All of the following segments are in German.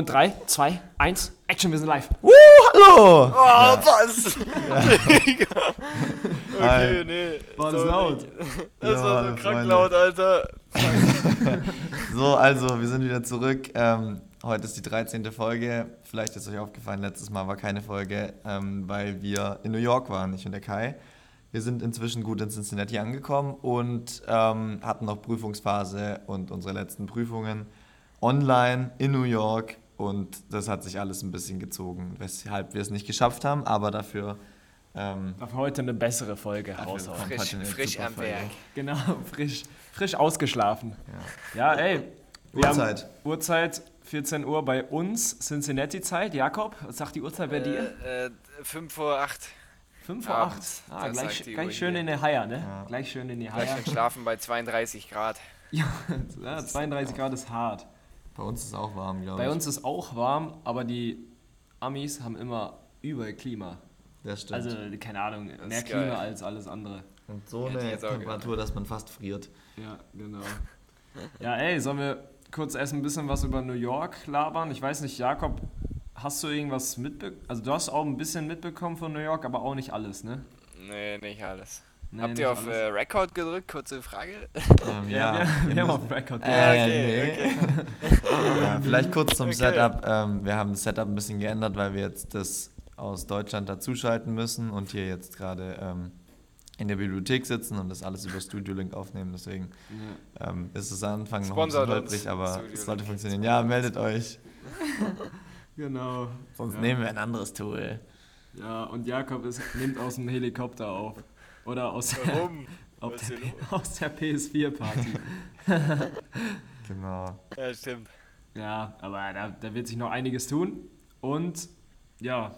Und 3, 2, 1, Action, wir sind live. Uh, hallo! Oh, was? okay, nee. War das laut? Das Ja, war so Freunde. krank laut, Alter. So, also, wir sind wieder zurück. Ähm, heute ist die 13. Folge. Vielleicht ist euch aufgefallen, letztes Mal war keine Folge, ähm, weil wir in New York waren, ich und der Kai. Wir sind inzwischen gut in Cincinnati angekommen und ähm, hatten noch Prüfungsphase und unsere letzten Prüfungen online in New York. Und das hat sich alles ein bisschen gezogen, weshalb wir es nicht geschafft haben, aber dafür. Ähm, heute eine bessere Folge raushauen. Frisch- frisch am. Werk. Genau, frisch, frisch ausgeschlafen. Ja, ey. wir Uhrzeit. Haben Uhrzeit 14 Uhr bei uns, Cincinnati-Zeit. Jakob, was sagt die Uhrzeit bei dir? Äh, äh, 5 vor 8. 5 vor 8. abends, Ah, gleich, gleich Uhr schön hier. in die Haier, ne? Ja. Gleich schön in die Gleich Haier. schon schlafen bei 32 Grad. Ja, ja, 32 Grad ist hart. Bei uns ist es auch warm, glaube ich. Bei uns ist auch warm, aber die Amis haben immer überall Klima. Das stimmt. Also, keine Ahnung, mehr ist Klima geil. als alles andere. Und so ich eine Temperatur, dass man fast friert. Ja, genau. Ja, ey, sollen wir kurz erst ein bisschen was über New York labern? Ich weiß nicht, Jakob, hast du irgendwas mitbekommen? Also, du hast auch ein bisschen mitbekommen von New York, aber auch nicht alles, ne? Nee, nicht alles. Nee, Habt ihr auf alles. äh, Record gedrückt? Kurze Frage. Ähm, Ja, wir, wir wir haben auf Record. Äh, okay, nee. ja, vielleicht kurz zum Okay. Setup. Ähm, wir haben das Setup ein bisschen geändert, weil wir jetzt das aus Deutschland dazuschalten müssen und hier jetzt gerade ähm, in der Bibliothek sitzen und das alles über Studio Link aufnehmen. Deswegen Ja. ähm, ist es am Anfang noch ein bisschen holprig, aber es sollte funktionieren. Ja, meldet euch. Genau. Sonst Ja. nehmen wir ein anderes Tool. Ja, und Jakob ist, nimmt aus dem Helikopter auf. Oder aus, Warum? der, hier aus der PS4-Party. Genau. Ja, stimmt. ja, aber da, da wird sich noch einiges tun. Und ja.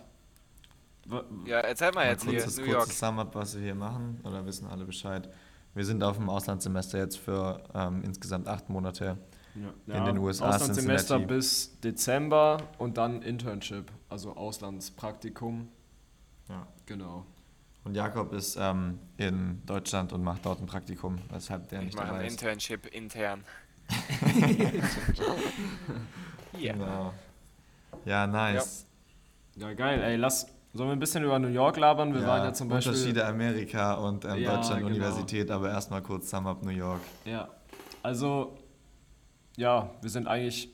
Ja, erzähl mal Mal jetzt hier, kurzes, New York. kurzes Sum-Up, was wir hier machen, oder wissen alle Bescheid. Wir sind auf dem Auslandssemester jetzt für ähm, insgesamt acht Monate. Ja, In den USA, Auslandssemester Cincinnati. bis Dezember und dann Internship, also Auslandspraktikum. Ja. Genau. Und Jakob ist ähm, in Deutschland und macht dort ein Praktikum, weshalb der Ich nicht mache dabei ein ist. Internship intern. Ja. Genau. Ja, nice. Ja, geil. Ey, lass. Sollen wir ein bisschen über New York labern? Wir waren ja zum Beispiel. Unterschiede Amerika und ähm, Ja, Deutschland genau. Universität, aber erstmal kurz Sum Up New York. Ja. Also, ja, wir sind eigentlich.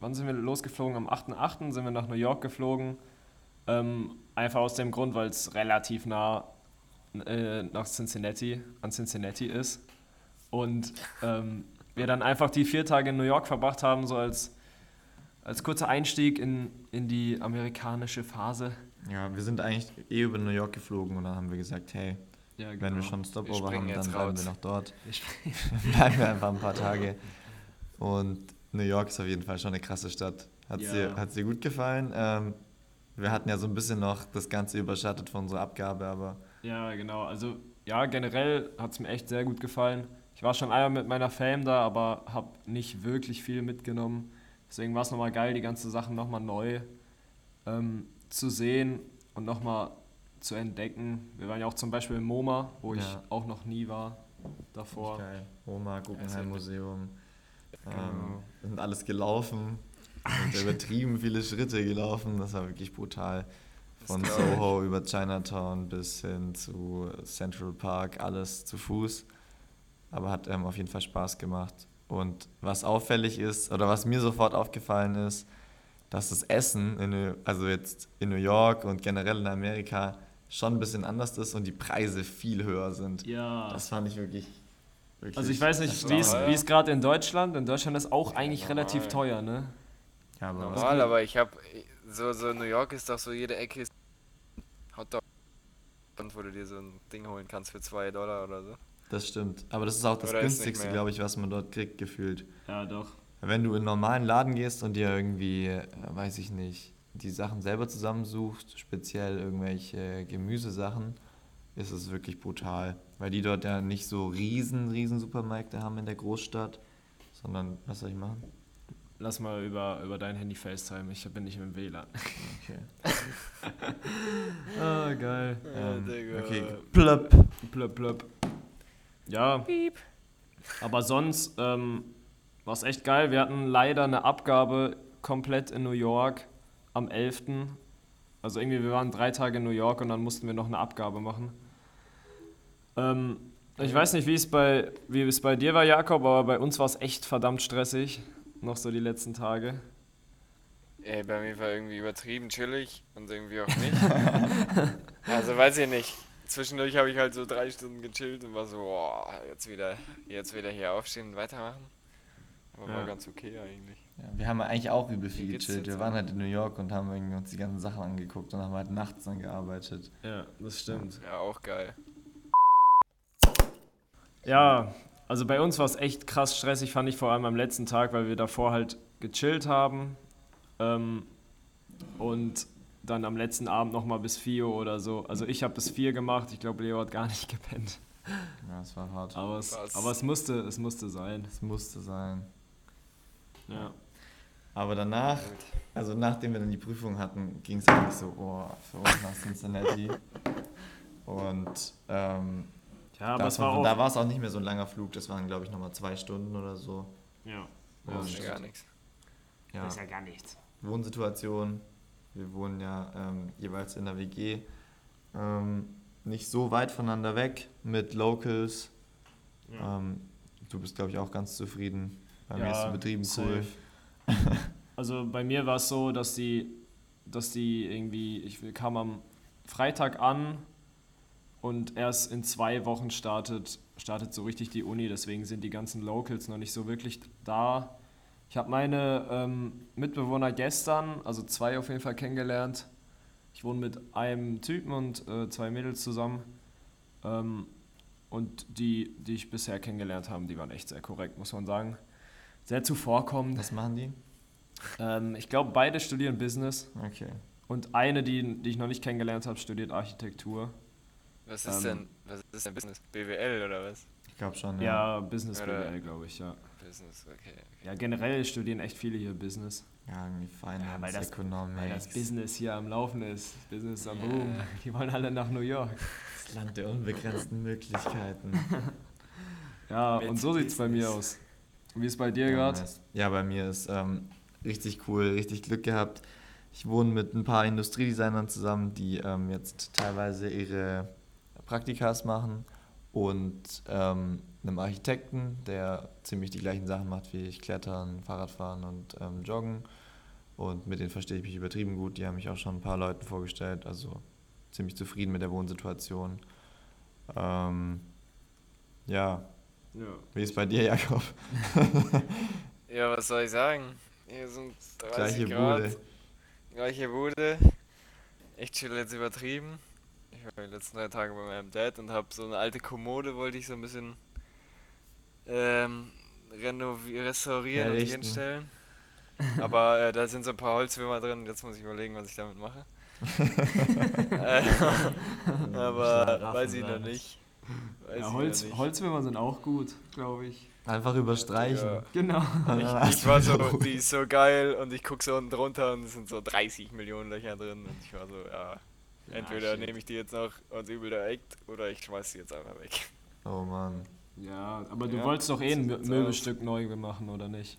Wann sind wir losgeflogen? Am 8.8. sind wir nach New York geflogen. Ähm, einfach aus dem Grund, weil es relativ nah äh, nach Cincinnati, an Cincinnati ist. Und ähm, wir dann einfach die vier Tage in New York verbracht haben, so als, als kurzer Einstieg in, in die amerikanische Phase. Ja, wir sind eigentlich eh über New York geflogen und dann haben wir gesagt, hey, Ja, wenn wir schon Stopover haben, dann bleiben raus. wir noch dort. Bleiben wir einfach ein paar Tage. Und New York ist auf jeden Fall schon eine krasse Stadt. Hat Ja. dir gut gefallen? Ähm, wir hatten ja so ein bisschen noch das Ganze überschattet von unserer Abgabe, aber Ja, genau. Also ja, generell hat es mir echt sehr gut gefallen. Ich war schon einmal mit meiner Fam da, aber habe nicht wirklich viel mitgenommen. Deswegen war es nochmal geil, die ganzen Sachen nochmal neu ähm, zu sehen und nochmal zu entdecken. Wir waren ja auch zum Beispiel im MoMA, wo ich Ja. auch noch nie war davor. geil. Oma, Guggenheim Museum. Ähm, Genau. wir sind alles gelaufen. Wir sind übertrieben viele Schritte gelaufen. Das war wirklich brutal. Von. Soho über Chinatown bis hin zu Central Park, alles zu Fuß. Aber hat ähm, auf jeden Fall Spaß gemacht. Und was auffällig ist, oder was mir sofort aufgefallen ist, dass das Essen, in, New- also jetzt in New York und generell in Amerika, schon ein bisschen anders ist und die Preise viel höher sind. Ja. Das fand ich wirklich. wirklich also ich weiß nicht, wie es teuer. wie es gerade in Deutschland, in Deutschland ist auch eigentlich normal. relativ teuer, ne? Ja, aber Normal, aber ich hab. So, so New York ist doch so, jede Ecke ist. Hotdog. Und wo du dir so ein Ding holen kannst für 2 Dollar oder so. das stimmt. Aber das ist auch das Oder günstigste, glaube ich, was man dort kriegt, gefühlt. Ja, doch. Wenn du in einen normalen Laden gehst und dir irgendwie, äh, weiß ich nicht, die Sachen selber zusammensuchst, speziell irgendwelche Gemüsesachen, ist es wirklich brutal. Weil die dort ja nicht so riesen, riesen Supermärkte haben in der Großstadt, sondern, was soll ich machen? Lass mal über, über dein Handy FaceTime, ich bin nicht im WLAN. Okay. Ah, geil. Ähm, Digga. okay. Plöpp. Blöp, blöp. Ja. Aber sonst ähm, war es echt geil. Wir hatten leider eine Abgabe komplett in New York am 11. Also irgendwie, wir waren drei Tage in New York und dann mussten wir noch eine Abgabe machen. Ähm, ich weiß nicht, wie es, bei, wie es bei dir war, Jakob, aber bei uns war es echt verdammt stressig. Noch so die letzten Tage. Ey, bei mir war irgendwie übertrieben chillig und irgendwie auch nicht. also weiß ich nicht. Zwischendurch habe ich halt so drei Stunden gechillt und war so, boah, jetzt wieder, jetzt wieder hier aufstehen und weitermachen. Aber war Ja. ganz okay eigentlich. Ja, wir haben eigentlich auch übel viel gechillt. Wir waren halt in New York und haben irgendwie uns die ganzen Sachen angeguckt und haben halt nachts dann gearbeitet. Ja, das stimmt. Ja, auch geil. Ja, also bei uns war es echt krass stressig, fand ich vor allem am letzten Tag, weil wir davor halt gechillt haben ähm, und dann am letzten Abend nochmal bis 4 Uhr oder so. Also ich habe bis 4 gemacht, ich glaube Leo hat gar nicht gepennt. Ja, es war hart. Aber es, aber es, musste, es musste sein. Es musste sein. Ja. Aber danach, also nachdem wir dann die Prüfung hatten, ging es eigentlich so, oh, für uns nach Cincinnati. Und ähm, Ja, aber das es war auch. da war es auch nicht mehr so ein langer Flug, das waren glaube ich nochmal zwei Stunden oder so. ja. Ja, Das ist ja gar nichts. Ja. Das ist ja gar nichts. Wohnsituation. Wir wohnen ja ähm, jeweils in der WG. Ähm, nicht so weit voneinander weg mit Locals. Ja. Ähm, du bist, glaube ich, auch ganz zufrieden. Bei mir Ja, ist der Betrieben cool. Also bei mir war es so, dass die, dass die irgendwie, ich kam am Freitag an und erst in zwei Wochen startet, startet so richtig die Uni, deswegen sind die ganzen Locals noch nicht so wirklich da. Ich habe meine ähm, Mitbewohner gestern, also zwei auf jeden Fall kennengelernt. Ich wohne mit einem Typen und äh, zwei Mädels zusammen. Ähm, und die, die ich bisher kennengelernt habe, die waren echt sehr korrekt, muss man sagen. Sehr zuvorkommend. Was machen die? Ähm, ich glaube, beide studieren Business. Okay. Und eine, die, die ich noch nicht kennengelernt habe, studiert Architektur. Was ist Ähm. denn, was ist denn Business? BWL oder was? Ich glaube schon, Ja, ja. Business Oder- BWL, glaube ich, ja. Business, okay. Ja, generell studieren echt viele hier Business. Ja, irgendwie Finance, Ja, weil das- Economics. Weil das Business hier am Laufen ist. Business am Ja. Boom. Die wollen alle nach New York. Das Land der unbegrenzten Möglichkeiten. Ja, Mit und so sieht es bei mir aus. Wie ist bei dir Ja, gerade? Ja, bei mir ist ähm, richtig cool, richtig Glück gehabt. Ich wohne mit ein paar Industriedesignern zusammen, die ähm, jetzt teilweise ihre Praktikas machen und ähm, einem Architekten, der ziemlich die gleichen Sachen macht wie ich, Klettern, Fahrradfahren und ähm, Joggen. Und mit denen verstehe ich mich übertrieben gut. Die haben mich auch schon ein paar Leuten vorgestellt, also ziemlich zufrieden mit der Wohnsituation. Ähm, ja, Ja. wie ist bei dir, Jakob? Ja, was soll ich sagen? Hier sind 30 Gleiche Grad. Bude. Gleiche Bude. Ich chill jetzt übertrieben. Ich war die letzten drei Tage bei meinem Dad und habe so eine alte Kommode, wollte ich so ein bisschen ähm, renovieren, restaurieren und Herrichten. hinstellen. Aber äh, da sind so ein paar Holzwürmer drin, jetzt muss ich überlegen, was ich damit mache. äh, aber weiß ich noch nicht. Weiß Ja, Holz, nicht. Holzwürmer sind auch gut, glaube ich. Einfach überstreichen. Ja. Genau. Und Ich, ich war so, die ist so geil und ich guck so unten drunter und es sind so 30 Millionen Löcher drin und ich war so, ja, entweder shit. nehme ich die jetzt noch und übel der Act oder ich schmeiß die jetzt einfach weg. Oh Mann. Ja, aber du Ja, wolltest doch eh ein Möbelstück neu machen, oder nicht?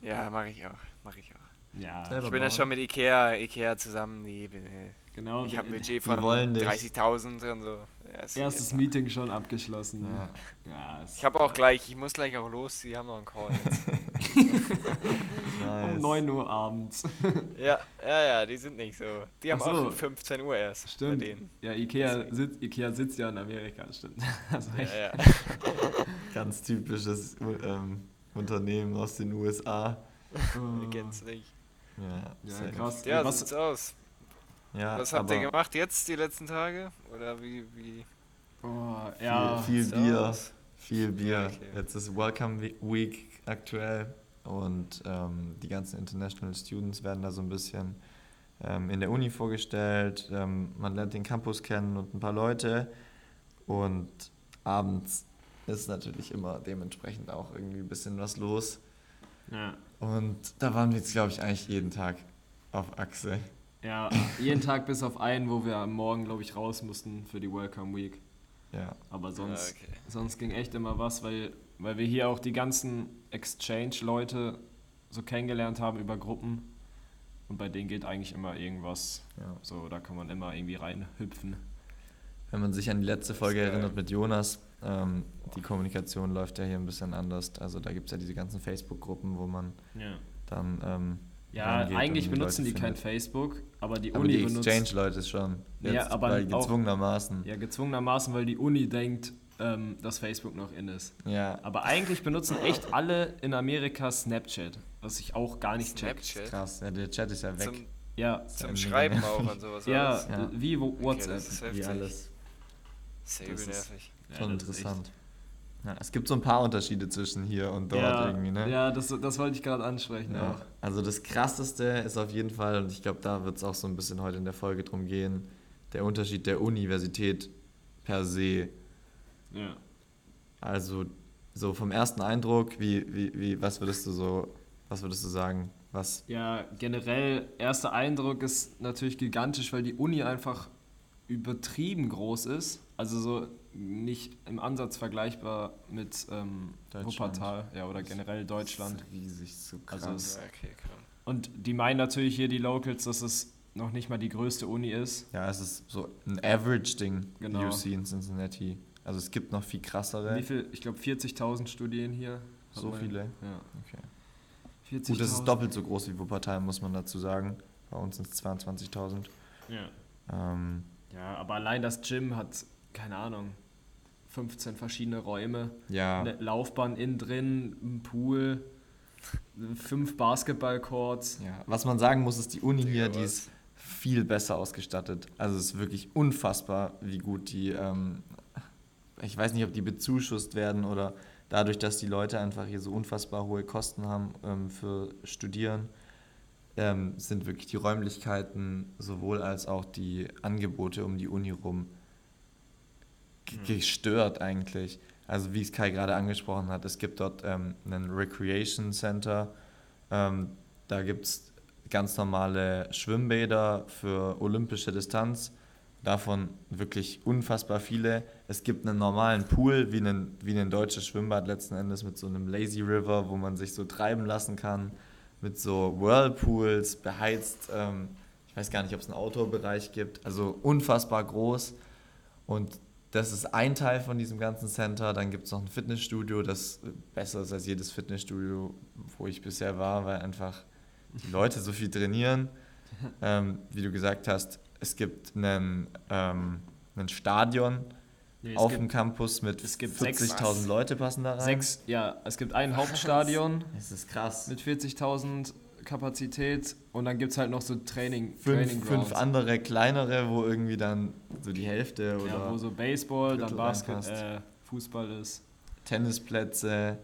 Ja, mache ich auch, mache ich auch. Ja, Ich bin ja schon mit Ikea, Ikea zusammen, die, genau. ich habe ein Budget von wollen dich. 30.000 und so. Ja, ist Erstes. Meeting schon abgeschlossen. Ja. Ich habe auch gleich, ich muss gleich auch los, die haben noch einen Call. Nice. um 9 Uhr abends. ja, ja, ja, die sind nicht so. Die haben so. auch 15 Uhr erst Stimmt. bei denen. Ja, Ikea, sitzt, Ikea sitzt ja in Amerika, stimmt. Also Ja, ja. Ganz typisches ähm, Unternehmen aus den USA. Nicht. Ja, Ja, krass. Ja, was, sieht's aus. Ja, Was habt ihr gemacht jetzt die letzten Tage? Oder wie, wie oh, Viel, ja, viel sieht's Bier. Viel Bier. Okay. Jetzt ist Welcome We- Week aktuell und ähm, die ganzen International Students werden da so ein bisschen ähm, in der Uni vorgestellt. Ähm, man lernt den Campus kennen und ein paar Leute und abends ist natürlich immer dementsprechend auch irgendwie ein bisschen was los. ja. Und da waren wir jetzt, glaube ich, eigentlich jeden Tag auf Achse. Ja, jeden Tag bis auf einen, wo wir am Morgen, glaube ich, raus mussten für die Welcome Week. Ja, Aber sonst, Ja, okay. sonst ging echt immer was, weil, weil wir hier auch die ganzen Exchange-Leute so kennengelernt haben über Gruppen. Und bei denen geht eigentlich immer irgendwas. Ja. So, da kann man immer irgendwie reinhüpfen. Wenn man sich an die letzte Folge erinnert mit Jonas, ähm, die Kommunikation läuft ja hier ein bisschen anders. Also da gibt es ja diese ganzen Facebook-Gruppen, wo man Ja. dann ähm, Ja, eigentlich die benutzen Leute die kein. Facebook, aber die Aber Uni die benutzt. Exchange-Leute schon. Ja, Jetzt, aber weil auch- gezwungenermaßen. Ja, gezwungenermaßen, weil die Uni denkt, ähm, dass Facebook noch in ist. Ja, Aber eigentlich benutzen echt alle in Amerika Snapchat, was ich auch gar nicht check. Snapchat. krass. Ja, der Chat ist ja weg. Zum, Ja, zum. Schreiben auch und sowas. ja, alles. Ja. wie wo- Okay, WhatsApp. das ist Wie heftig. alles. Sehr Das übel ist- nervig. Ja, Schon echt- interessant. Ja, es gibt so ein paar Unterschiede zwischen hier und dort ja, irgendwie, ne? Ja, das, das wollte ich gerade ansprechen Ja. auch. Also das Krasseste ist auf jeden Fall, und ich glaube, da wird es auch so ein bisschen heute in der Folge drum gehen, der Unterschied der Universität per se. Ja. Also so vom ersten Eindruck, wie, wie, wie, was würdest du so, was würdest du sagen? Was, ja, generell, erster Eindruck ist natürlich gigantisch, weil die Uni einfach übertrieben groß ist. Also so nicht im Ansatz vergleichbar mit ähm. Wuppertal ja, oder generell Deutschland. Das ist riesig, so krass. Also es- Ja, okay. Und die meinen natürlich hier, die Locals, dass es noch nicht mal die größte Uni ist. ja, es ist so ein Average-Ding, Genau. UC in Cincinnati. Also es gibt noch viel krassere. Wie viel? Ich glaube 40.000 studieren hier. So man- viele? Ja. Okay. 40.000. Gut, das ist doppelt so groß wie Wuppertal, muss man dazu sagen. Bei uns sind es 22.000. Ja. Ähm, ja, aber allein das Gym hat, keine Ahnung, 15 verschiedene Räume. ja, Eine Laufbahn innen drin, ein Pool, fünf Basketballcourts. ja, was man sagen muss, ist die Uni Digga, hier, die was? ist viel besser ausgestattet. Also es ist wirklich unfassbar, wie gut die, ähm, ich weiß nicht, ob die bezuschusst werden oder dadurch, dass die Leute einfach hier so unfassbar hohe Kosten haben ähm, für Studieren, ähm, sind wirklich die Räumlichkeiten sowohl als auch die Angebote um die Uni rum gestört eigentlich. Also wie es Kai gerade angesprochen hat, es gibt dort ähm, ein Recreation Center, ähm, da gibt es ganz normale Schwimmbäder für olympische Distanz, davon wirklich unfassbar viele. Es gibt einen normalen Pool, wie ein, wie ein deutsches Schwimmbad letzten Endes mit so einem Lazy River, wo man sich so treiben lassen kann, mit so Whirlpools, beheizt. Ähm, ich weiß gar nicht, ob es einen Outdoor-Bereich gibt. Also unfassbar groß. Und das ist ein Teil von diesem ganzen Center. Dann gibt es noch ein Fitnessstudio, das besser ist als jedes Fitnessstudio, wo ich bisher war, weil einfach die Leute so viel trainieren. Ähm, wie du gesagt hast, es gibt einen, ähm, ein Stadion Nee, auf gibt dem Campus mit es gibt sechs- 40.000 Leute passen da rein. sechs, ja, es gibt ein Hauptstadion Das ist krass. mit 40.000 Kapazität und dann gibt es halt noch so Training, Fünf, Training fünf andere kleinere, wo irgendwie dann so die Hälfte oder Ja, wo so Baseball, dann Viertel Basket, reinpasst. äh, Fußball ist. Tennisplätze.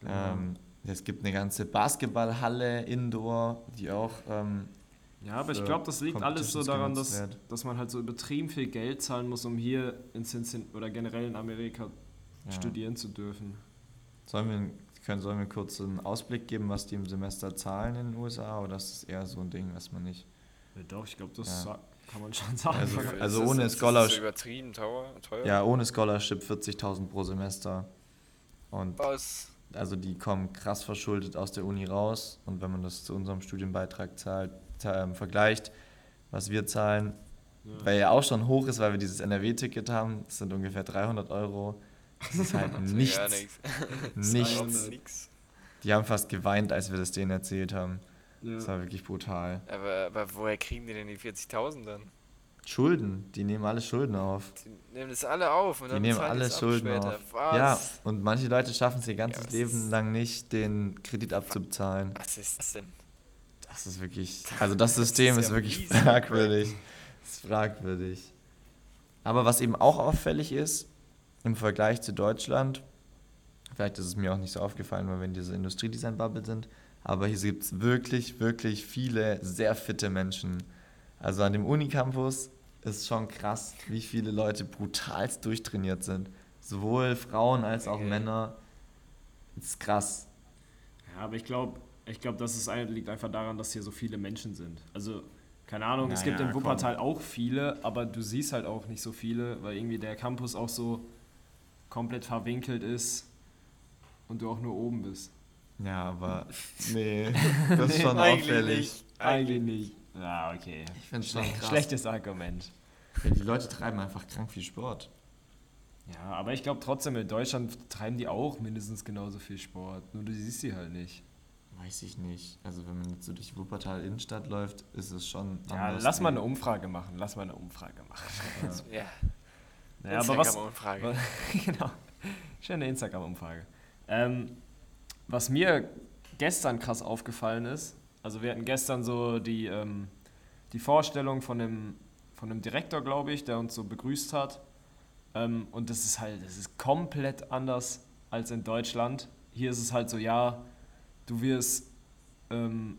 Genau. Ähm, es gibt eine ganze Basketballhalle indoor, die auch ähm, Ja, aber ich glaube, das liegt alles so daran, dass, wird. dass man halt so übertrieben viel Geld zahlen muss, um hier in Cincinnati oder generell in Amerika ja. studieren zu dürfen. Sollen wir, können, sollen wir kurz einen Ausblick geben, was die im Semester zahlen in den USA oder ist das eher so ein Ding, was man nicht. Ja, doch, ich glaube, das Ja. kann man schon sagen. Also- Ist also das- ohne ist das Scholarship- übertrieben teuer? teuer? Ja, ohne Scholarship 40.000 pro Semester. Und Was? also die kommen krass verschuldet aus der Uni raus und wenn man das zu unserem Studienbeitrag zahlt, zahl- ähm, vergleicht, was wir zahlen, Ja. weil ja auch schon hoch ist, weil wir dieses NRW-Ticket haben, das sind ungefähr 300 Euro. Das ist halt Ja, nichts, nix. nichts. nix. Die haben fast geweint, als wir das denen erzählt haben. Ja. Das war wirklich brutal. Aber, aber woher kriegen die denn die 40.000 dann? Schulden, die nehmen alle Schulden auf. Die nehmen das alle auf und Die dann nehmen bezahlen alle das Schulden später. auf. Was? Ja, und manche Leute schaffen es ihr ganzes was Leben ist- lang nicht, den Kredit abzubezahlen. Was ist das denn? Das ist wirklich, also das System ist ist ja wirklich fragwürdig. Das ist fragwürdig. Aber was eben auch auffällig ist, im Vergleich zu Deutschland, vielleicht ist es mir auch nicht so aufgefallen, weil wir in dieser Industriedesign-Bubble sind, aber hier gibt es wirklich, wirklich viele sehr fitte Menschen. Also an dem Unicampus ist schon krass, wie viele Leute brutalst durchtrainiert sind. Sowohl Frauen als auch Okay. Männer. Das ist krass. Ja, aber ich glaube, ich glaub, das ist, liegt einfach daran, dass hier so viele Menschen sind. Also, keine Ahnung, es gibt Naja, in Wuppertal auch viele, aber du siehst halt auch nicht so viele, weil irgendwie der Campus auch so komplett verwinkelt ist und du auch nur oben bist. Ja, aber nee, das ist schon Eigentlich auffällig. nicht. Eigentlich nicht. Ja, okay. Ich finde es schon krass. Schlechtes Argument. Ja, die Leute treiben einfach krank viel Sport. Ja, aber ich glaube trotzdem, in Deutschland treiben die auch mindestens genauso viel Sport. Nur du siehst sie halt nicht. Weiß ich nicht. Also wenn man jetzt so durch Wuppertal Innenstadt läuft, ist es schon Ja, lass mal eine Umfrage machen. Lass mal eine Umfrage machen. Ja, Ja, aber was, Instagram-Umfrage. genau. Schöne Instagram-Umfrage. Ähm, was mir gestern krass aufgefallen ist, also wir hatten gestern so die, ähm, die Vorstellung von dem, von dem Direktor, glaube ich, der uns so begrüßt hat. Ähm, und das ist halt, das ist komplett anders als in Deutschland. Hier ist es halt so, ja, du wirst ähm,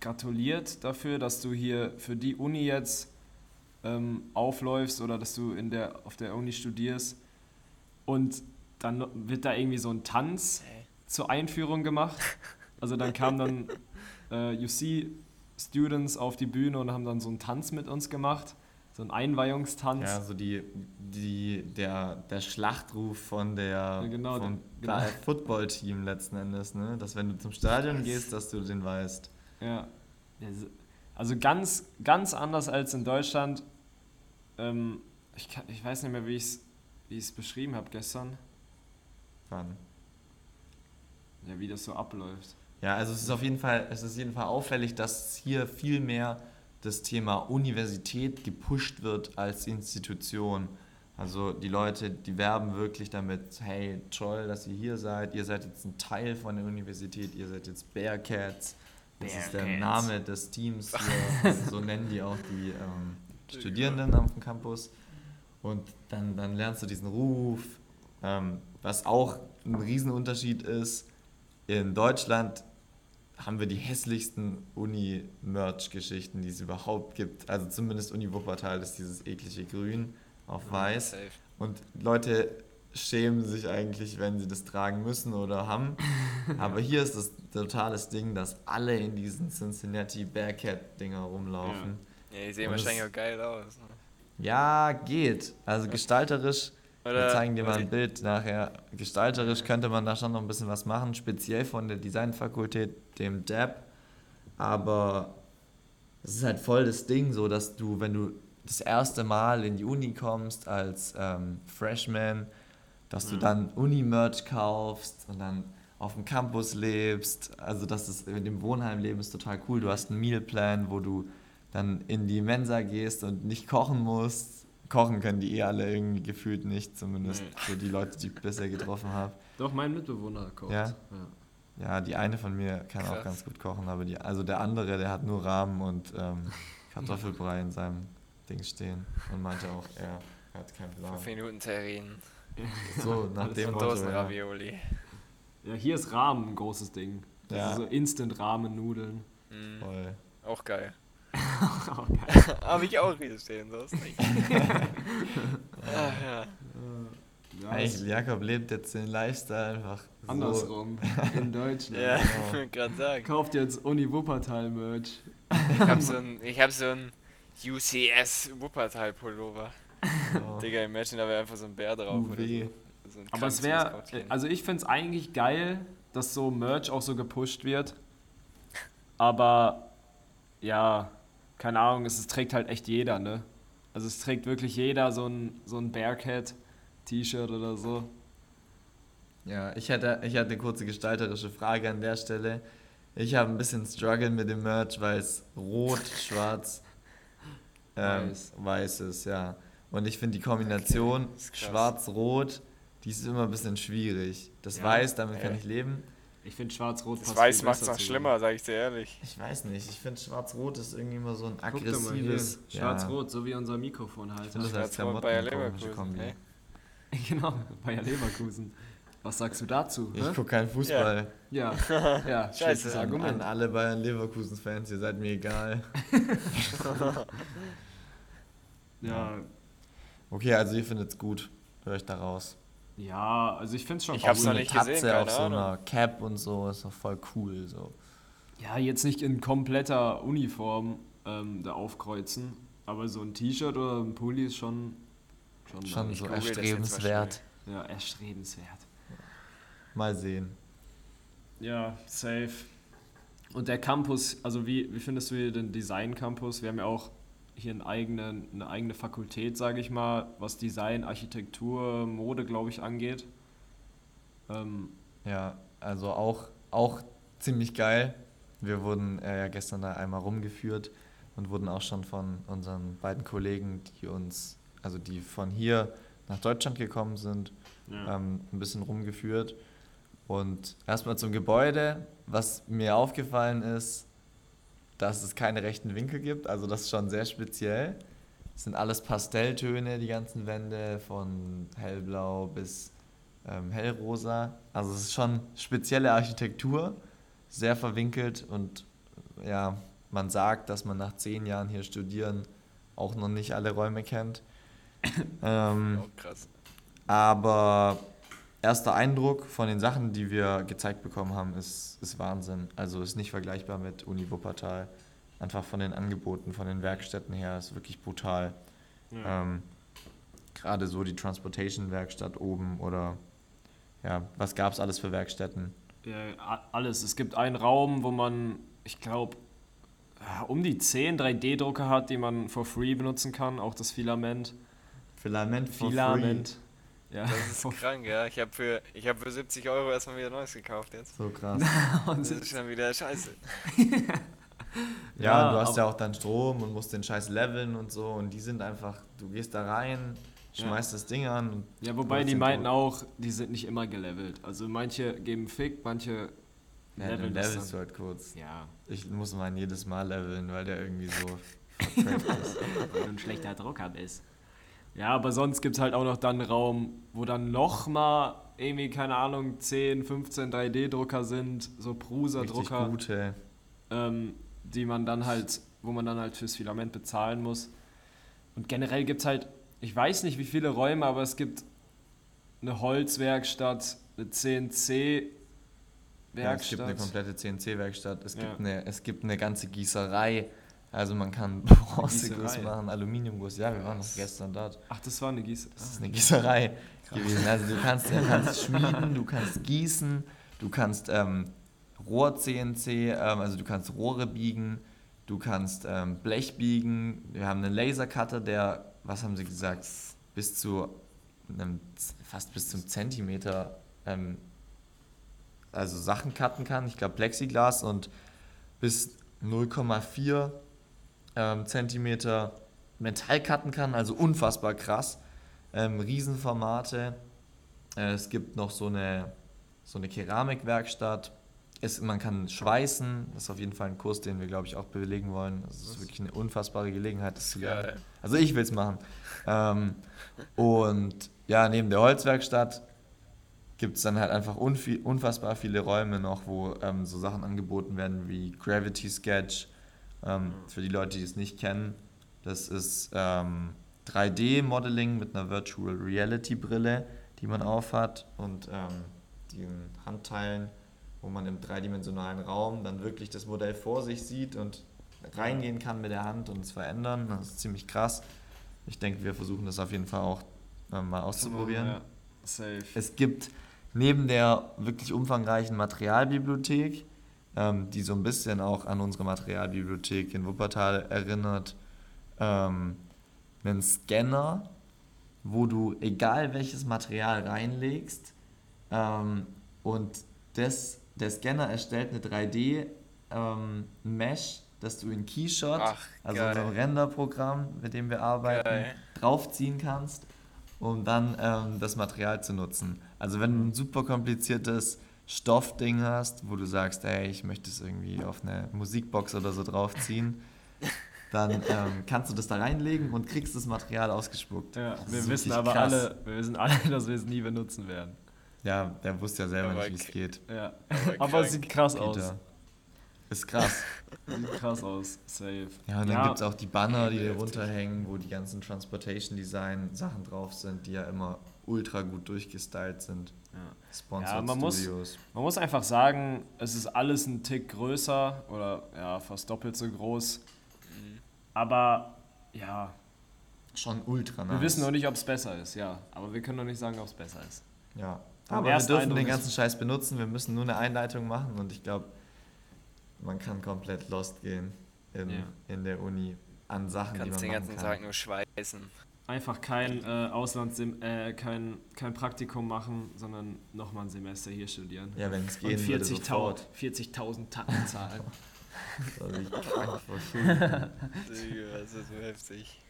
gratuliert dafür, dass du hier für die Uni jetzt ähm, aufläufst oder dass du in der, auf der Uni studierst. Und dann wird da irgendwie so ein Tanz Hey. zur Einführung gemacht. Also dann kamen dann äh, UC-Students auf die Bühne und haben dann so einen Tanz mit uns gemacht. So einen Einweihungstanz. Ja, so die, die, der, der Schlachtruf von der, Ja, genau, vom der- genau. Footballteam letzten Endes, ne? Dass wenn du zum Stadion gehst, dass du den weißt. Ja. Also ganz, ganz anders als in Deutschland. Ähm, ich, kann, ich weiß nicht mehr, wie ich es wie ich's beschrieben habe gestern. Wann? Ja, wie das so abläuft. Ja, also es ist auf jeden Fall, es ist jeden Fall auffällig, dass hier viel mehr das Thema Universität gepusht wird als Institution. Also die Leute, die werben wirklich damit, hey, toll, dass ihr hier seid, ihr seid jetzt ein Teil von der Universität, ihr seid jetzt Bearcats. Das ist der. Name des Teams hier, so nennen die auch die ähm, Studierenden am Campus. Und dann, dann lernst du diesen Ruf, ähm, was auch ein Riesenunterschied ist. In Deutschland haben wir die hässlichsten Uni-Merch-Geschichten, die es überhaupt gibt. Also zumindest Uni Wuppertal ist dieses eklige Grün auf Weiß. Safe. Und Leute schämen sich eigentlich, wenn sie das tragen müssen oder haben. Aber hier ist das totales Ding, dass alle in diesen Cincinnati Bearcat-Dinger rumlaufen. Ja, die sehen wahrscheinlich auch geil aus. Ne? Ja, geht. Also gestalterisch, wir Oder- zeigen dir mal ein Bild nachher. Gestalterisch könnte man da schon noch ein bisschen was machen, speziell von der Designfakultät, dem DAP. Aber es ist halt voll das Ding, so dass du, wenn du das erste Mal in die Uni kommst als ähm, Freshman, dass du dann Uni-Merch kaufst und dann auf dem Campus lebst. Also das ist mit dem Wohnheimleben ist total cool. Du hast einen Mealplan, wo du dann in die Mensa gehst und nicht kochen musst. Kochen können die eh alle irgendwie gefühlt nicht, zumindest Nee. so die Leute, die ich bisher getroffen habe. Doch, mein Mitbewohner kocht. Ja? Ja, die eine von mir kann auch Krass. ganz gut kochen, aber die, also der andere, der hat nur Rahmen und ähm, Kartoffelbrei in seinem Ding stehen und meinte auch, er hat keinen Plan. Fünf Minuten Terrinen So, nach dem Motto, ja. Dosenravioli. Ja, hier ist Rahmen ein großes Ding. Das Ja. ist so Instant-Ramen-Nudeln. Mhm. Voll. Auch geil. Oh, geil. Habe ich auch hier stehen, sonst nicht. Ach, ja. Ja, Eigentlich, Jakob lebt jetzt den Lifestyle einfach so. andersrum. In Deutschland. ja, genau. ich wollte gerade sagen. Kauft jetzt Uni Wuppertal-Merch. Ich habe so ein, ich hab so ein UCS Wuppertal So. Digga, imagine, da wäre einfach so ein Bär drauf. Oder so. so ein Aber es wäre, also ich finde es eigentlich geil, dass so Merch auch so gepusht wird. Aber ja, keine Ahnung, es, es trägt halt echt jeder, ne? Also es trägt wirklich jeder so ein, so ein Bearcat-T-Shirt oder so. Ja, ich hätte, ich hatte eine kurze gestalterische Frage an der Stelle. Ich habe ein bisschen Struggle mit dem Merch, weil es rot, schwarz, ähm, Weiß. weiß ist, ja. Und ich finde die Kombination Okay, schwarz-rot, die ist immer ein bisschen schwierig. Das Ja, Weiß, damit kann ey. ich leben. Ich finde schwarz-rot das Weiß macht's besser noch schlimmer, sag ich dir ehrlich. Ich weiß nicht, ich finde schwarz-rot ist irgendwie immer so ein aggressives. ja. Schwarz-rot, so wie unser Ich Mikrofonhalter. finde das als Klamotten Bayer eine komische Leverkusen, Kombi. ey. genau, Bayer Leverkusen. Was sagst du dazu? Ich hä? gucke keinen Fußball. Ja, ja, schlechtes An, Argument. an alle Bayern Leverkusen-Fans, ihr seid mir egal. Ja, Okay, also ihr findet es gut. Hör ich da raus. ja, also ich finde es schon Ich cool. hab's noch eine nicht gesehen, Tatze auf so Ahnung. einer Cap und so, ist doch voll cool. So. Ja, jetzt nicht in kompletter Uniform ähm, da aufkreuzen, aber so ein T-Shirt oder ein Pulli ist schon, schon, Schon so erstrebenswert. ja, erstrebenswert. Mal sehen. Ja, safe. Und der Campus, also wie, wie findest du hier den Design Campus? Wir haben ja auch hier einen eigenen, eine eigene Fakultät, sage ich mal, was Design, Architektur, Mode, glaube ich, angeht. Ähm, ja, also auch, auch ziemlich geil. Wir wurden äh, ja gestern da einmal rumgeführt und wurden auch schon von unseren beiden Kollegen, die uns, also die von hier nach Deutschland gekommen sind, ja. ähm, ein bisschen rumgeführt. Und erstmal zum Gebäude, was mir aufgefallen ist, dass es keine rechten Winkel gibt. Also das ist schon sehr speziell. Es sind alles Pastelltöne, die ganzen Wände, von hellblau bis ähm, hellrosa. Also es ist schon spezielle Architektur, sehr verwinkelt und ja, man sagt, dass man nach zehn Jahren hier studieren auch noch nicht alle Räume kennt. ähm, oh, krass. Aber erster Eindruck von den Sachen, die wir gezeigt bekommen haben, ist, ist Wahnsinn. Also ist nicht vergleichbar mit Uni Wuppertal. Einfach von den Angeboten, von den Werkstätten her ist wirklich brutal. Ja. Ähm, Gerade so die Transportation-Werkstatt oben oder ja, was gab es alles für Werkstätten? Ja, alles. Es gibt einen Raum, wo man, ich glaube, um die 10 3D-Drucker hat, die man for free benutzen kann, auch das Filament. Filament for Filament. Ja. Das ist krank, ja. Ich habe für, hab für 70 Euro erstmal wieder Neues gekauft jetzt. So krass. das ist schon wieder scheiße. ja, ja, du hast ja auch dann Strom und musst den Scheiß leveln und so. Und die sind einfach, du gehst da rein, schmeißt ja. das Ding an. ja, wobei die meinten auch, die sind nicht immer gelevelt. Also manche geben Fick, manche ja, leveln dann levelst du halt kurz. Ja. Ich muss meinen jedes Mal leveln, weil der irgendwie so ist. Weil du ein schlechter Drucker bist. Ja, aber sonst gibt es halt auch noch dann Raum, wo dann nochmal irgendwie, keine Ahnung, 10, 15 3D-Drucker sind, so Prusa-Drucker. gute. Ähm, die man dann halt, wo man dann halt fürs Filament bezahlen muss. Und generell gibt es halt, ich weiß nicht wie viele Räume, aber es gibt eine Holzwerkstatt, eine CNC Werkstatt. Ja, es gibt eine komplette CNC-Werkstatt, es, ja. es gibt eine ganze Gießerei, also man kann Bronzeguss machen, Aluminiumguss. Ja, wir waren noch gestern dort. Ach, das war eine Gießerei. Das ist eine Gießerei Krass. gewesen. Also du kannst, du kannst schmieden, du kannst gießen, du kannst ähm, Rohr-CNC, ähm, also du kannst Rohre biegen, du kannst ähm, Blech biegen. Wir haben einen Lasercutter, der, was haben sie gesagt, bis zu einem, fast bis zum Zentimeter ähm, also Sachen cutten kann. Ich glaube Plexiglas und bis 0,4 ähm, Zentimeter Metall cutten kann, also unfassbar krass. Ähm, Riesenformate. Äh, es gibt noch so eine, so eine Keramikwerkstatt. Es, man kann schweißen, das ist auf jeden Fall ein Kurs, den wir, glaube ich, auch belegen wollen. Das ist wirklich eine unfassbare Gelegenheit, das zu lernen. Also ich will es machen. Ähm, und ja, neben der Holzwerkstatt gibt es dann halt einfach unfassbar viele Räume noch, wo ähm, so Sachen angeboten werden wie Gravity Sketch, ähm, für die Leute, die es nicht kennen, das ist ähm, 3D-Modeling mit einer Virtual Reality-Brille, die man aufhat und ähm, den Handteilen, wo man im dreidimensionalen Raum dann wirklich das Modell vor sich sieht und reingehen kann mit der Hand und es verändern. Das ist ziemlich krass. Ich denke, wir versuchen das auf jeden Fall auch äh, mal auszuprobieren. Ja, safe. Es gibt neben der wirklich umfangreichen Materialbibliothek ähm, die so ein bisschen auch an unsere Materialbibliothek in Wuppertal erinnert. Ähm, einen Scanner, wo du egal welches Material reinlegst ähm, und das, der Scanner erstellt eine 3D ähm, dass du in Keyshot, Ach, also unserem Renderprogramm, mit dem wir arbeiten, geil. draufziehen kannst, um dann ähm, das Material zu nutzen. Also wenn du ein super kompliziertes Stoffding hast, wo du sagst, ey, ich möchte es irgendwie auf eine Musikbox oder so draufziehen, dann ähm, kannst du das da reinlegen und kriegst das Material ausgespuckt. Ja, wir wissen aber krass. alle, wir wissen alle, dass wir es nie benutzen werden. Ja, der wusste ja selber aber nicht, wie es geht. Ja. Aber, aber es sieht krass Peter. aus. Ist krass. Sieht krass aus, safe. Ja, und dann ja. gibt es auch die Banner, die hier runterhängen, wo die ganzen Transportation Design Sachen drauf sind, die ja immer ultra gut durchgestylt sind. Ja. Sponsored ja, man Studios. Muss, man muss einfach sagen, es ist alles ein Tick größer oder ja, fast doppelt so groß. Mhm. Aber ja. Schon ultra nice. Wir wissen noch nicht, ob es besser ist, ja. Aber wir können noch nicht sagen, ob es besser ist. Ja, Aber wir dürfen Eindruck den ganzen Scheiß benutzen. Wir müssen nur eine Einleitung machen und ich glaube, man kann komplett lost gehen in, Ja. in der Uni an Sachen, die Kannst man den ganzen kann. Tag nur schweißen. Einfach kein äh, Auslandssim, äh, kein, kein Praktikum machen, sondern nochmal ein Semester hier studieren. Ja, wenn es Und gehen würde, 40.000 sofort. 40.000 Tacken zahlen. Das wäre krank vor Schule. Digga, Das ist so heftig.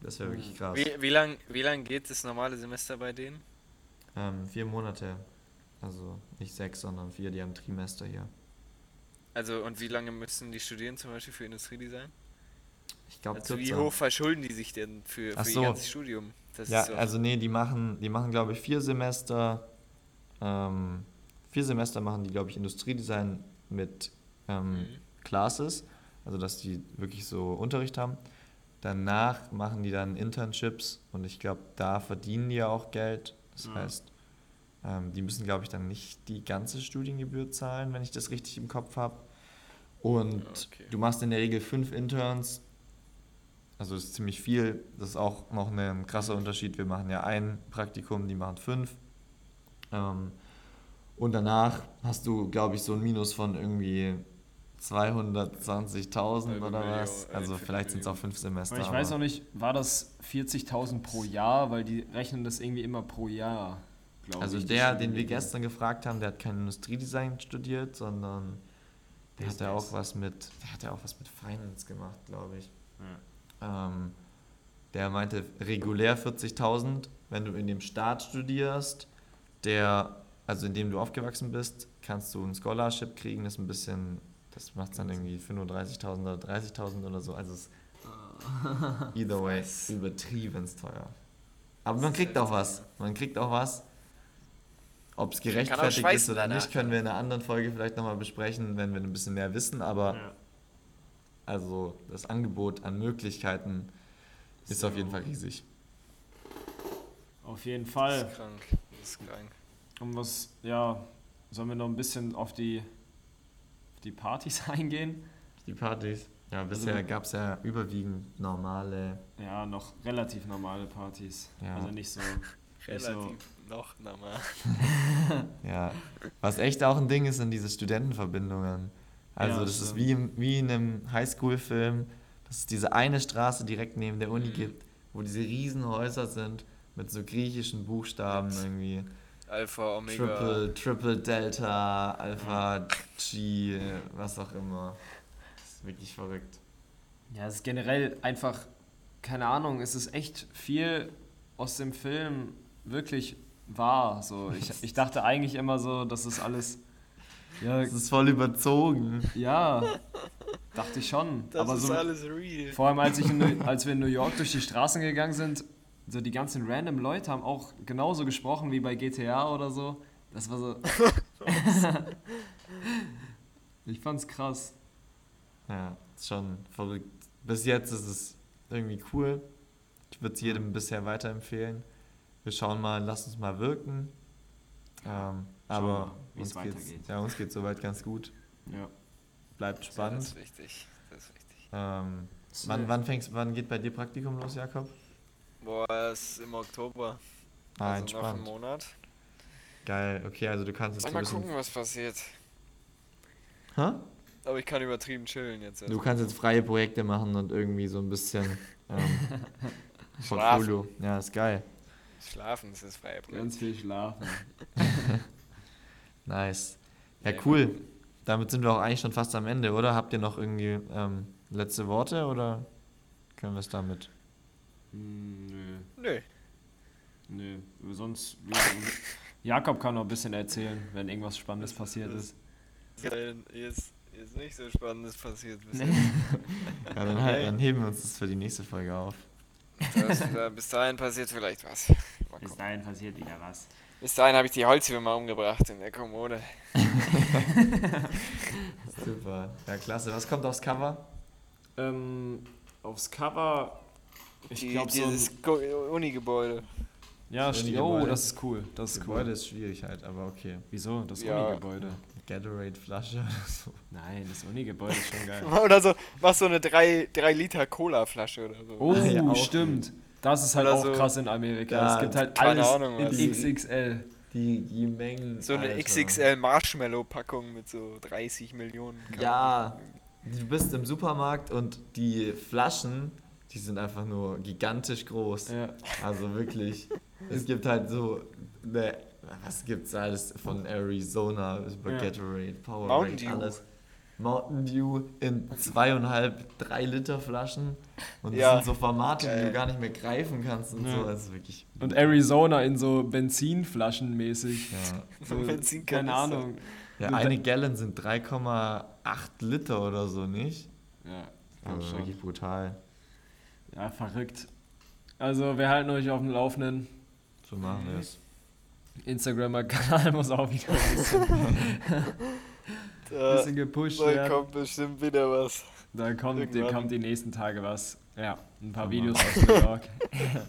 Das wäre wirklich krass. Wie, wie lang, wie lang geht das normale Semester bei denen? Ähm, vier Monate. Also nicht sechs, sondern vier, die haben Trimester hier. Also, und wie lange müssen die studieren, zum Beispiel für Industriedesign? Ich glaube Also, wie hoch verschulden die sich denn für, für so. ihr ganzes Studium? Das Ja, doch- also nee, die machen, die machen glaube ich vier Semester, ähm, vier Semester machen die glaube ich Industriedesign mit ähm, Mhm. Classes, also dass die wirklich so Unterricht haben. Danach machen die dann Internships und ich glaube, da verdienen die ja auch Geld. Das Mhm. heißt, ähm, die müssen glaube ich dann nicht die ganze Studiengebühr zahlen, wenn ich das richtig im Kopf habe. Und Okay. du machst in der Regel fünf Interns. Also das ist ziemlich viel. Das ist auch noch ein krasser Unterschied. Wir machen ja ein Praktikum, die machen fünf. Ähm, und danach hast du, glaube ich, so ein Minus von irgendwie 220.000 Halbe oder was. äh, Also vielleicht sind es auch fünf Semester. Aber ich weiß auch nicht, war das 40.000 pro Jahr, weil die rechnen das irgendwie immer pro Jahr, glaube Also ich. der, den wir gestern gefragt haben, der hat kein Industriedesign studiert, sondern der hat ja auch was mit, der hat ja auch was mit Finance gemacht, glaube ich. Ja. Ähm, der meinte regulär 40.000, wenn du in dem Staat studierst, der, also in dem du aufgewachsen bist, kannst du ein Scholarship kriegen, das ist ein bisschen, das macht dann irgendwie 35.000 oder 30.000 oder so. Also es ist either way übertrieben teuer. Aber man kriegt auch was. Man kriegt auch was. Ob es gerechtfertigt ist oder nicht, können wir in einer anderen Folge vielleicht nochmal besprechen, wenn wir ein bisschen mehr wissen. Aber Ja. Also das Angebot an Möglichkeiten ist auf jeden So. Fall riesig. Auf jeden Das Fall. ist krank. Das ist krank. Um was, ja, sollen wir noch ein bisschen auf die, auf die Partys eingehen? Die Partys. Ja, bisher Also- gab es ja überwiegend normale. Ja, noch relativ normale Partys. Ja. Also nicht so. Nicht so Relativ noch normal. Ja. Was echt auch ein Ding ist, sind diese Studentenverbindungen. Also Ja, das ist stimmt. wie, wie in einem Highschool-Film, dass es diese eine Straße direkt neben der Uni Mhm. gibt, wo diese riesen Häuser sind mit so griechischen Buchstaben irgendwie. Alpha, Omega. Triple, Triple Delta, Alpha G, was auch immer. Das ist wirklich verrückt. Ja, es ist generell einfach, keine Ahnung, es ist echt viel aus dem Film wirklich wahr. So, ich, ich dachte eigentlich immer so, dass es alles. Ja, Das ist voll überzogen. ja, dachte ich schon. Das aber ist so, alles real. vor allem als, ich in, New- als wir in New York durch die Straßen gegangen sind, so die ganzen random Leute haben auch genauso gesprochen wie bei GTA oder so. Das war so. ich fand's krass. Ja, ist schon verrückt. Bis jetzt ist es irgendwie cool. Ich würde es jedem bisher weiterempfehlen. Wir schauen mal, lass uns mal wirken. Ähm, aber mal, wie uns es geht's, weitergeht. ja, uns geht soweit ganz gut. Ja. Bleibt Das spannend. ist wichtig. Das ist wichtig. Ähm, wann, wann, fängst, wann geht bei dir Praktikum los, Jakob? Boah, es ist im Oktober. Ah, also noch einen entspannt. Monat. Geil, okay, also du kannst jetzt so mal bisschen. gucken, was passiert. Hä? Aber ich kann übertrieben chillen jetzt. Du kannst jetzt freie Projekte machen und irgendwie so ein bisschen ähm, Schlafen. Portfolio. Ja, ist geil. Schlafen, das ist frei. Ganz viel schlafen. Nice. Ja, cool. Damit sind wir auch eigentlich schon fast am Ende, oder? Habt ihr noch irgendwie ähm, letzte Worte oder können wir es damit? Hm, nö, Nö. nö. Sonst. Jakob kann noch ein bisschen erzählen, wenn irgendwas Spannendes passiert ist. Hier ist nicht so Spannendes passiert bisher. Ja, dann, halt, dann heben wir uns das für die nächste Folge auf. Das, äh, bis dahin passiert vielleicht was. Bis dahin passiert wieder was. Bis dahin habe ich die Holzwürmer umgebracht in der Kommode. Super. Ja, klasse. Was kommt aufs Cover? Ähm, aufs Cover. Ich Die- glaube so. Dieses Unigebäude. ja, das Unigebäude. oh, das ist cool. Das ist Gebäude cool. ist schwierig halt, aber okay. Wieso? Das Ja. Uni-Gebäude. Gatorade-Flasche oder so. Nein, das Uni-Gebäude ist schon geil. Oder so, mach so eine 3, 3 Liter Cola-Flasche oder so. Oh, Ja, auch stimmt. Das ist halt Oder auch so- krass in Amerika. Ja, es gibt halt keine alles Ahnung, in was. XXL. Die Die, die Mengen. So eine Alter. XXL Marshmallow-Packung mit so 30 Millionen. Ja, du bist im Supermarkt und die Flaschen, die sind einfach nur gigantisch groß. Ja. Also wirklich. Es gibt halt so eine, was gibt's alles von Arizona über Ja. Gatorade, Powerade, Mountain alles. Mountain Dew in zweieinhalb, drei Liter Flaschen und das Ja. sind so Formate, die du gar nicht mehr greifen kannst und Ja. so. Das ist wirklich. Und Arizona in so Benzinflaschen mäßig. Ja. So, Benzinkanister. keine Ahnung. ja, eine Gallon sind 3,8 Liter oder so, nicht? Ja, Das ist wirklich brutal. ja, verrückt. Also, wir halten euch auf dem Laufenden. So machen wir es. Instagram-Kanal muss auch wieder ein bisschen, Da, bisschen gepusht da werden. kommt bestimmt wieder was. Da kommt, die, Irgendwann. kommt die nächsten Tage was. Ja, ein paar So Videos aus New York.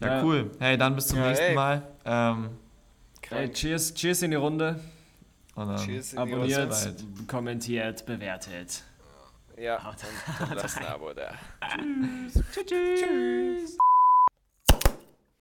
Ja, Ja. cool. Hey, dann bis zum Ja, nächsten ey. Mal. Ähm, Ey, Krank. cheers, cheers in die Runde. und dann Cheers in die Abonniert, bald. kommentiert, bewertet. Ja, und, und lasst ein Abo da. Tschüss.